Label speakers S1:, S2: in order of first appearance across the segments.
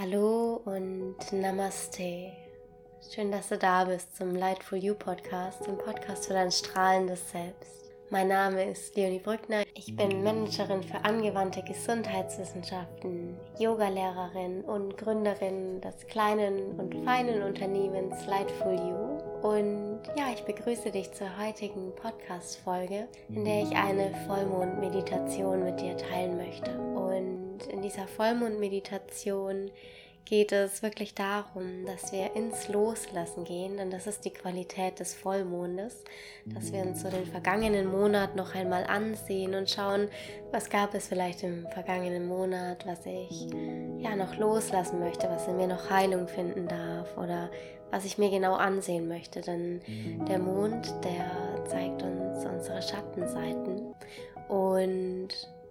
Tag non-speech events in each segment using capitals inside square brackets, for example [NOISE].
S1: Hallo und Namaste. Schön, dass du da bist zum Lightful You Podcast, dem Podcast für dein strahlendes Selbst. Mein Name ist Leonie Brückner. Ich bin Managerin für angewandte Gesundheitswissenschaften, Yogalehrerin und Gründerin des kleinen und feinen Unternehmens Lightful You. Und ja, ich begrüße dich zur heutigen Podcast-Folge, in der ich eine Vollmond-Meditation mit dir teilen möchte. Und in dieser Vollmondmeditation geht es wirklich darum, dass wir ins Loslassen gehen, denn das ist die Qualität des Vollmondes, dass wir uns so den vergangenen Monat noch einmal ansehen und schauen, was gab es vielleicht im vergangenen Monat, was ich ja noch loslassen möchte, was in mir noch Heilung finden darf oder was ich mir genau ansehen möchte, denn der Mond, der zeigt uns unsere Schattenseiten. Und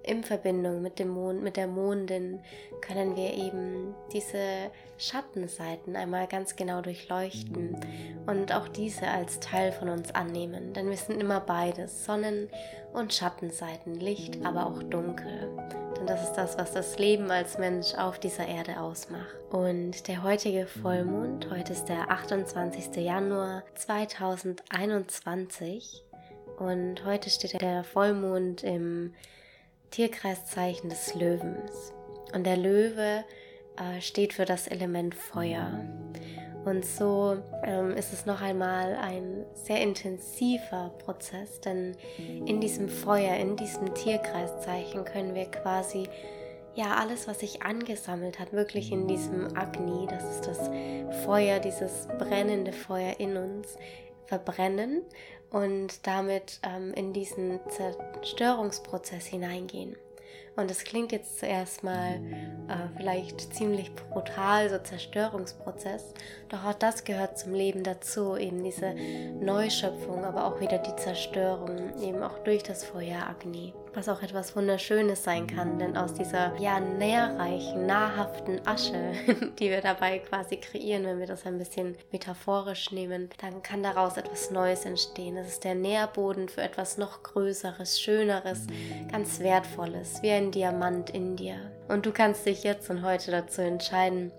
S1: in Verbindung mit dem Mond, mit der Mondin, können wir eben diese Schattenseiten einmal ganz genau durchleuchten und auch diese als Teil von uns annehmen. Denn wir sind immer beides, Sonnen- und Schattenseiten, Licht, aber auch Dunkel. Denn das ist das, was das Leben als Mensch auf dieser Erde ausmacht. Und der heutige Vollmond, heute ist der 28. Januar 2021. Und heute steht der Vollmond im Tierkreiszeichen des Löwens. Und der Löwe äh, steht für das Element Feuer. Und so ähm, ist es noch einmal ein sehr intensiver Prozess, denn in diesem Feuer, in diesem Tierkreiszeichen können wir quasi ja alles, was sich angesammelt hat, wirklich in diesem Agni, das ist das Feuer, dieses brennende Feuer in uns, verbrennen und damit ähm, in diesen Zerstörungsprozess hineingehen. Und das klingt jetzt zuerst mal äh, vielleicht ziemlich brutal, so Zerstörungsprozess. Doch auch das gehört zum Leben dazu, eben diese Neuschöpfung, aber auch wieder die Zerstörung, eben auch durch das Feuer Agni. Was auch etwas Wunderschönes sein kann, denn aus dieser ja nährreichen, nahrhaften Asche, [LAUGHS] die wir dabei quasi kreieren, wenn wir das ein bisschen metaphorisch nehmen, dann kann daraus etwas Neues entstehen. Es ist der Nährboden für etwas noch Größeres, Schöneres, ganz Wertvolles, wie ein Diamant in dir. Und du kannst dich jetzt und heute dazu entscheiden,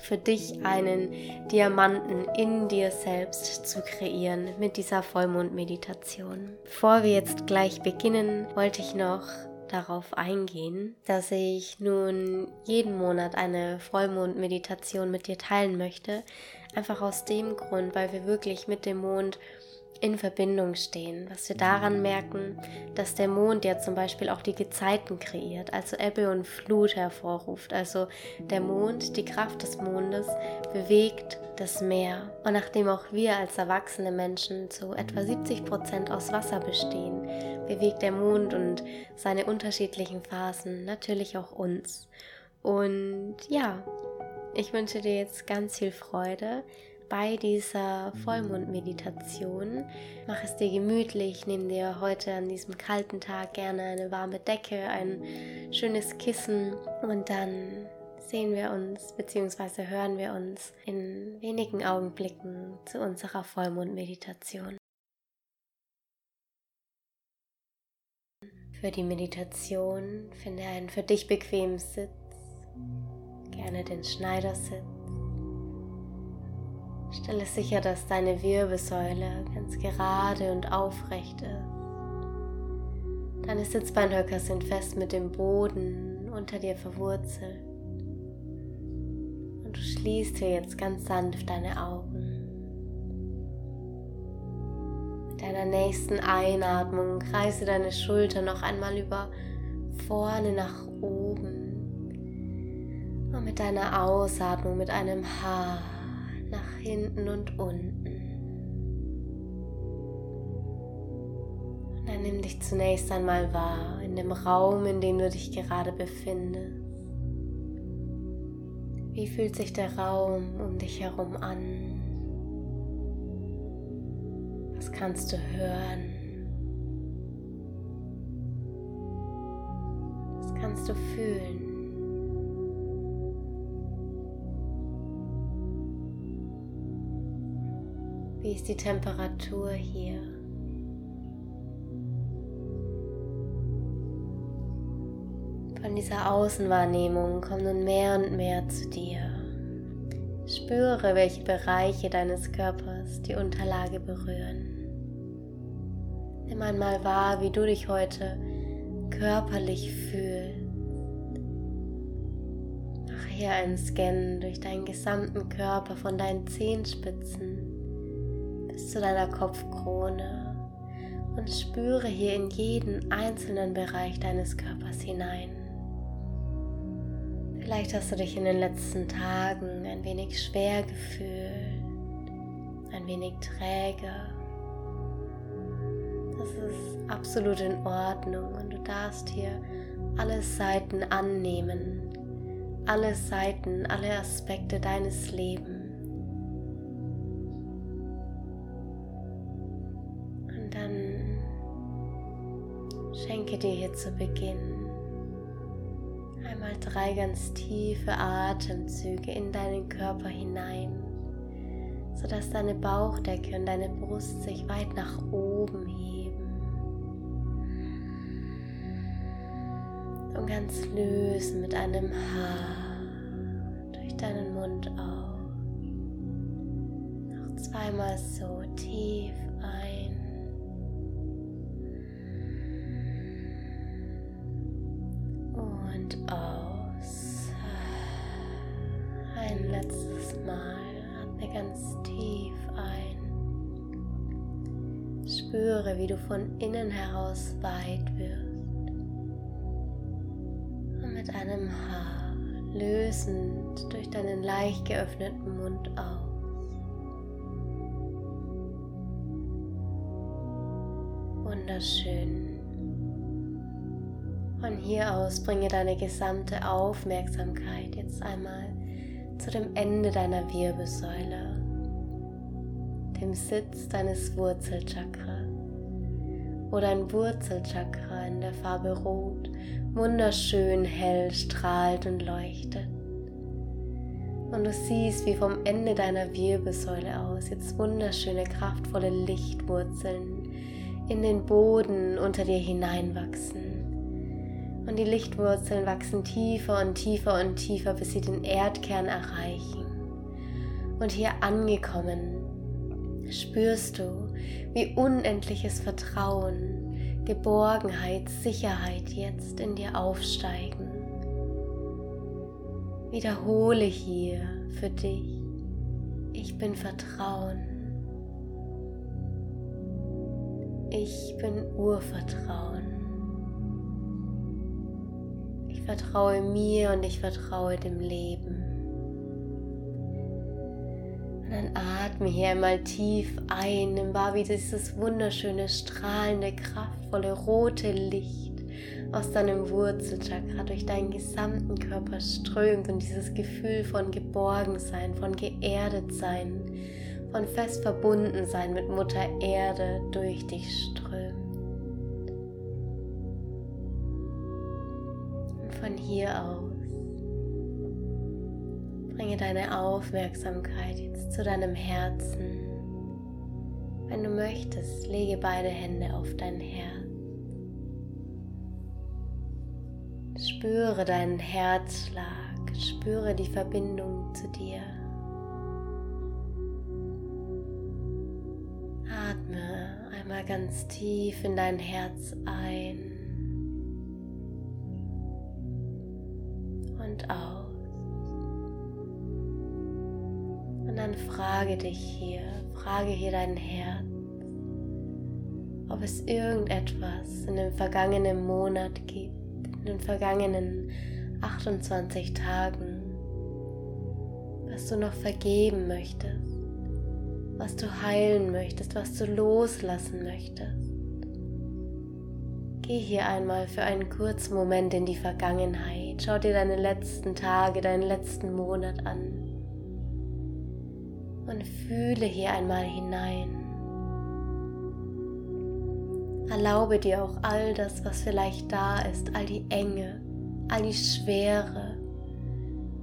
S1: für dich einen Diamanten in dir selbst zu kreieren mit dieser Vollmondmeditation. Bevor wir jetzt gleich beginnen, wollte ich noch darauf eingehen, dass ich nun jeden Monat eine Vollmondmeditation mit dir teilen möchte. Einfach aus dem Grund, weil wir wirklich mit dem Mond in Verbindung stehen. Was wir daran merken, dass der Mond ja zum Beispiel auch die Gezeiten kreiert, also Ebbe und Flut hervorruft. Also der Mond, die Kraft des Mondes, bewegt das Meer. Und nachdem auch wir als erwachsene Menschen zu etwa 70 Prozent aus Wasser bestehen, bewegt der Mond und seine unterschiedlichen Phasen natürlich auch uns. Und ja, ich wünsche dir jetzt ganz viel Freude bei dieser Vollmondmeditation. Mach es dir gemütlich, nimm dir heute an diesem kalten Tag gerne eine warme Decke, ein schönes Kissen und dann sehen wir uns bzw. hören wir uns in wenigen Augenblicken zu unserer Vollmondmeditation. Für die Meditation finde einen für dich bequemen Sitz, gerne den Schneidersitz. Stelle sicher, dass deine Wirbelsäule ganz gerade und aufrecht ist. Deine Sitzbeinhöcker sind fest mit dem Boden unter dir verwurzelt. Und du schließt hier jetzt ganz sanft deine Augen. Mit deiner nächsten Einatmung kreise deine Schulter noch einmal über vorne nach oben. Und mit deiner Ausatmung mit einem Haar hinten und unten. Und dann nimm dich zunächst einmal wahr in dem Raum, in dem du dich gerade befindest. Wie fühlt sich der Raum um dich herum an? Was kannst du hören? Was kannst du fühlen? Wie ist die Temperatur hier? Von dieser Außenwahrnehmung komm nun mehr und mehr zu dir. Spüre, welche Bereiche deines Körpers die Unterlage berühren. Nimm einmal wahr, wie du dich heute körperlich fühlst. Mach hier einen Scan durch deinen gesamten Körper von deinen Zehenspitzen zu deiner Kopfkrone und spüre hier in jeden einzelnen Bereich deines Körpers hinein. Vielleicht hast du dich in den letzten Tagen ein wenig schwer gefühlt, ein wenig träge. Das ist absolut in Ordnung und du darfst hier alle Seiten annehmen, alle Seiten, alle Aspekte deines Lebens. Dir hier zu Beginn einmal drei ganz tiefe Atemzüge in deinen Körper hinein, sodass deine Bauchdecke und deine Brust sich weit nach oben heben. Und ganz lösen mit einem Haar durch deinen Mund auf. Noch zweimal so tief Spüre, wie du von innen heraus weit wirst. Und mit einem Haar lösend durch deinen leicht geöffneten Mund aus. Wunderschön. Von hier aus bringe deine gesamte Aufmerksamkeit jetzt einmal zu dem Ende deiner Wirbelsäule, dem Sitz deines Wurzelchakras oder ein Wurzelchakra in der Farbe Rot wunderschön hell strahlt und leuchtet. Und du siehst, wie vom Ende deiner Wirbelsäule aus jetzt wunderschöne, kraftvolle Lichtwurzeln in den Boden unter dir hineinwachsen. Und die Lichtwurzeln wachsen tiefer und tiefer und tiefer, bis sie den Erdkern erreichen. Und hier angekommen spürst du, wie unendliches Vertrauen, Geborgenheit, Sicherheit jetzt in dir aufsteigen. Wiederhole hier für dich, ich bin Vertrauen. Ich bin Urvertrauen. Ich vertraue mir und ich vertraue dem Leben. Und dann atme hier einmal tief ein, nimm wahr, wie dieses wunderschöne, strahlende, kraftvolle, rote Licht aus deinem Wurzelchakra durch deinen gesamten Körper strömt und dieses Gefühl von Geborgensein, von Geerdetsein, von fest Verbundensein mit Mutter Erde durch dich strömt. Von hier aus bringe deine Aufmerksamkeit jetzt zu deinem Herzen. Wenn du möchtest, lege beide Hände auf dein Herz. Spüre deinen Herzschlag, spüre die Verbindung zu dir. Atme einmal ganz tief in dein Herz ein und aus. dann frage dich hier, frage hier dein Herz, ob es irgendetwas in dem vergangenen Monat gibt, in den vergangenen 28 Tagen, was du noch vergeben möchtest, was du heilen möchtest, was du loslassen möchtest. Geh hier einmal für einen kurzen Moment in die Vergangenheit, schau dir deine letzten Tage, deinen letzten Monat an und fühle hier einmal hinein. Erlaube dir auch all das, was vielleicht da ist, all die Enge, all die Schwere,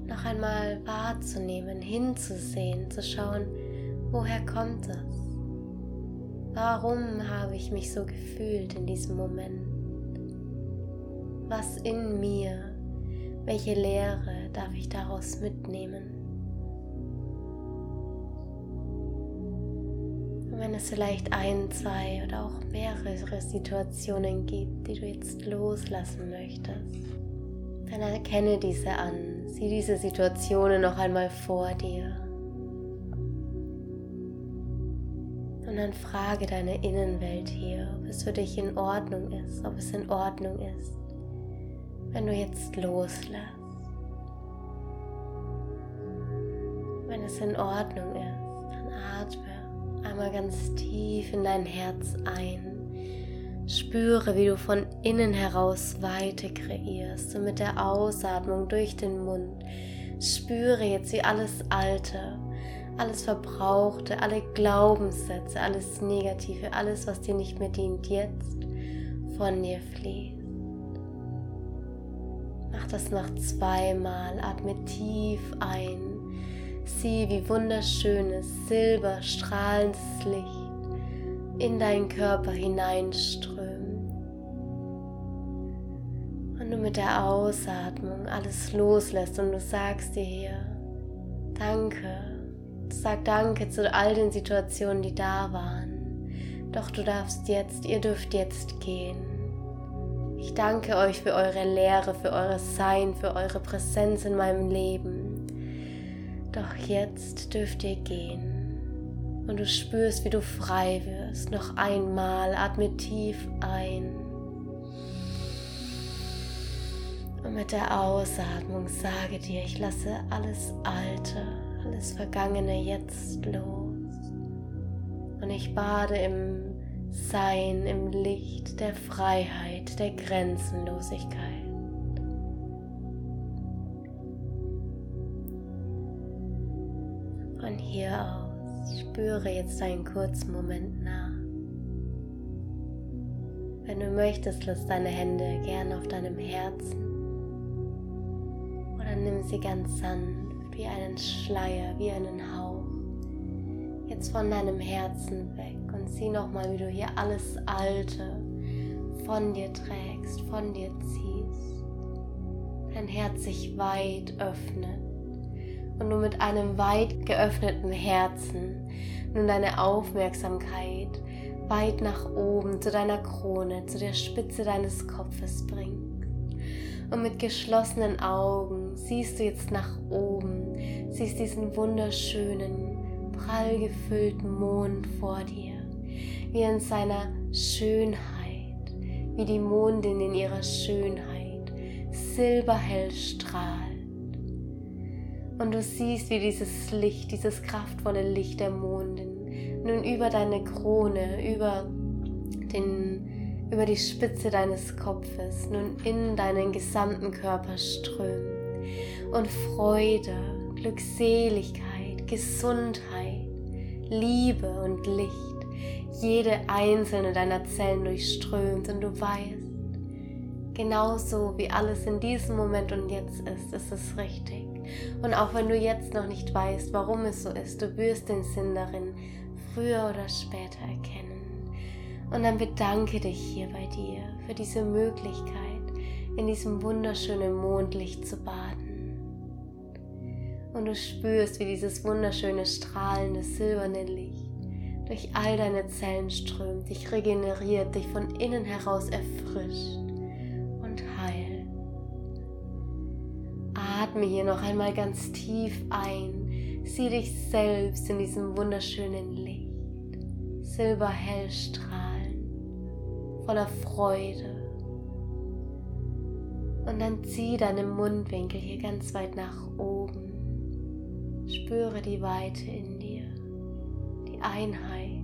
S1: noch einmal wahrzunehmen, hinzusehen, zu schauen, woher kommt das? Warum habe ich mich so gefühlt in diesem Moment? Was in mir? Welche Lehre darf ich daraus mitnehmen? Und wenn es vielleicht ein, zwei oder auch mehrere Situationen gibt, die du jetzt loslassen möchtest, dann erkenne diese an, sieh diese Situationen noch einmal vor dir. Und dann frage deine Innenwelt hier, ob es für dich in Ordnung ist, ob es in Ordnung ist, wenn du jetzt loslässt. Wenn es in Ordnung ist, dann atme einmal ganz tief in dein Herz ein Spüre, wie du von innen heraus Weite kreierst und mit der Ausatmung durch den Mund spüre jetzt, wie alles Alte, alles Verbrauchte, alle Glaubenssätze, alles Negative, alles, was dir nicht mehr dient, jetzt von dir fließt. Mach das noch zweimal, atme tief ein, sieh, wie wunderschönes, silberstrahlendes Licht in deinen Körper hineinströmt und du mit der Ausatmung alles loslässt und du sagst dir hier, danke, sag danke zu all den Situationen, die da waren. Doch du darfst jetzt, ihr dürft jetzt gehen. Ich danke euch für eure Lehre, für eures Sein, für eure Präsenz in meinem Leben. Doch jetzt dürft ihr gehen. Und du spürst, wie du frei wirst. Noch einmal atme tief ein. Und mit der Ausatmung sage dir, ich lasse alles Alte, alles Vergangene jetzt los. Und ich bade im Sein, im Licht der Freiheit, der Grenzenlosigkeit. Von hier aus spüre jetzt einen kurzen Moment nach. Wenn du möchtest, lass deine Hände gern auf deinem Herzen dann nimm sie ganz sanft wie einen Schleier, wie einen Hauch. Jetzt von deinem Herzen weg und sieh nochmal, wie du hier alles Alte von dir trägst, von dir ziehst. Dein Herz sich weit öffnet und du mit einem weit geöffneten Herzen nun deine Aufmerksamkeit weit nach oben zu deiner Krone, zu der Spitze deines Kopfes bringst und mit geschlossenen Augen siehst du jetzt nach oben, siehst diesen wunderschönen, prall gefüllten Mond vor dir, wie in seiner Schönheit, wie die Mondin in ihrer Schönheit, silberhell strahlt. Und du siehst, wie dieses Licht, dieses kraftvolle Licht der Mondin nun über deine Krone, über den über die Spitze deines Kopfes nun in deinen gesamten Körper strömt und Freude, Glückseligkeit, Gesundheit, Liebe und Licht jede einzelne deiner Zellen durchströmt und du weißt, genauso wie alles in diesem Moment und jetzt ist, ist es richtig. Und auch wenn du jetzt noch nicht weißt, warum es so ist, du wirst den Sinn darin früher oder später erkennen. Und dann bedanke dich hier bei dir für diese Möglichkeit, in diesem wunderschönen Mondlicht zu baden. Und du spürst, wie dieses wunderschöne strahlende silberne Licht durch all deine Zellen strömt, dich regeneriert, dich von innen heraus erfrischt und heilt. Atme hier noch einmal ganz tief ein, sieh dich selbst in diesem wunderschönen Licht, silberhell strahlend voller Freude. Und dann zieh deine Mundwinkel hier ganz weit nach oben. Spüre die Weite in dir, die Einheit,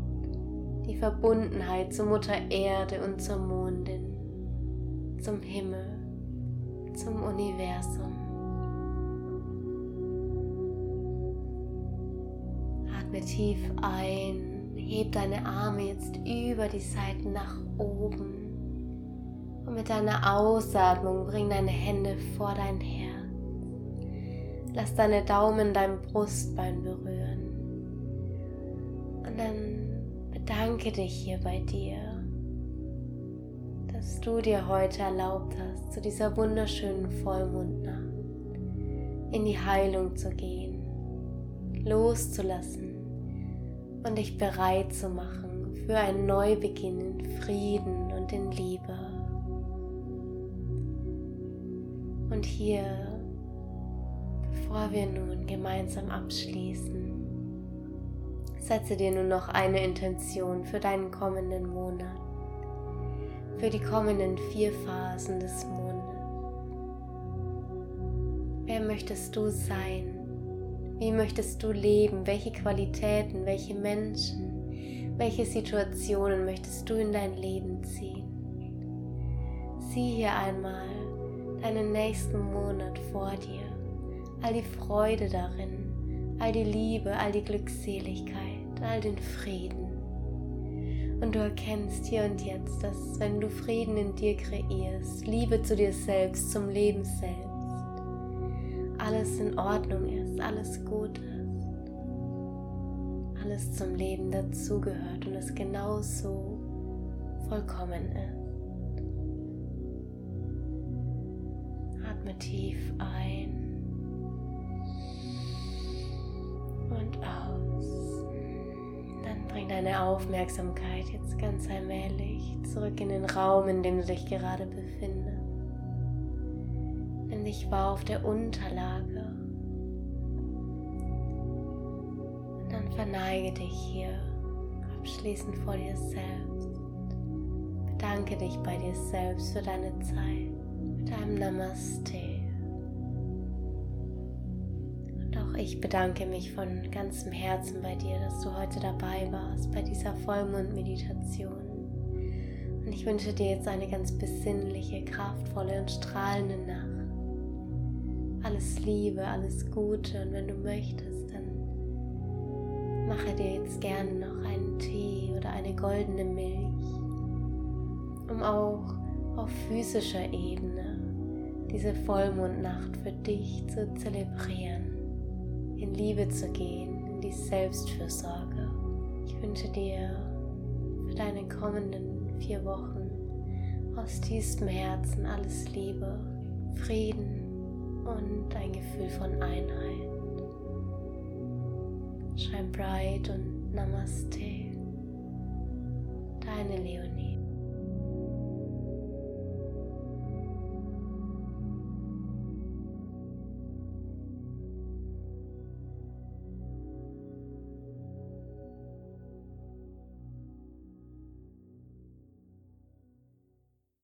S1: die Verbundenheit zur Mutter Erde und zur Mondin, zum Himmel, zum Universum. Atme tief ein heb deine Arme jetzt über die Seiten nach oben. Und mit deiner Ausatmung bring deine Hände vor dein Herz. Lass deine Daumen dein Brustbein berühren. Und dann bedanke dich hier bei dir, dass du dir heute erlaubt hast, zu dieser wunderschönen Vollmondnacht in die Heilung zu gehen, loszulassen und dich bereit zu machen für einen Neubeginn in Frieden und in Liebe. Und hier, bevor wir nun gemeinsam abschließen, setze dir nun noch eine Intention für deinen kommenden Monat, für die kommenden vier Phasen des Monats. Wer möchtest du sein? Wie möchtest du leben? Welche Qualitäten, welche Menschen, welche Situationen möchtest du in dein Leben ziehen? Sieh hier einmal deinen nächsten Monat vor dir, all die Freude darin, all die Liebe, all die Glückseligkeit, all den Frieden. Und du erkennst hier und jetzt, dass wenn du Frieden in dir kreierst, Liebe zu dir selbst, zum Leben selbst, alles in Ordnung ist, alles gut ist, alles zum Leben dazugehört und es genauso vollkommen ist. Atme tief ein deine Aufmerksamkeit jetzt ganz allmählich zurück in den Raum, in dem du dich gerade befindest ich war auf der Unterlage. Und dann verneige dich hier abschließend vor dir selbst. Bedanke dich bei dir selbst für deine Zeit mit deinem Namaste. Ich bedanke mich von ganzem Herzen bei dir, dass du heute dabei warst bei dieser Vollmond-Meditation. Und ich wünsche dir jetzt eine ganz besinnliche, kraftvolle und strahlende Nacht. Alles Liebe, alles Gute. Und wenn du möchtest, dann mache dir jetzt gerne noch einen Tee oder eine goldene Milch, um auch auf physischer Ebene diese Vollmondnacht für dich zu zelebrieren, in Liebe zu gehen, in die Selbstfürsorge. Ich wünsche dir für deine kommenden vier Wochen aus tiefstem Herzen alles Liebe, Frieden, und ein Gefühl von Einheit. Shine bright und Namaste. Deine Leonie.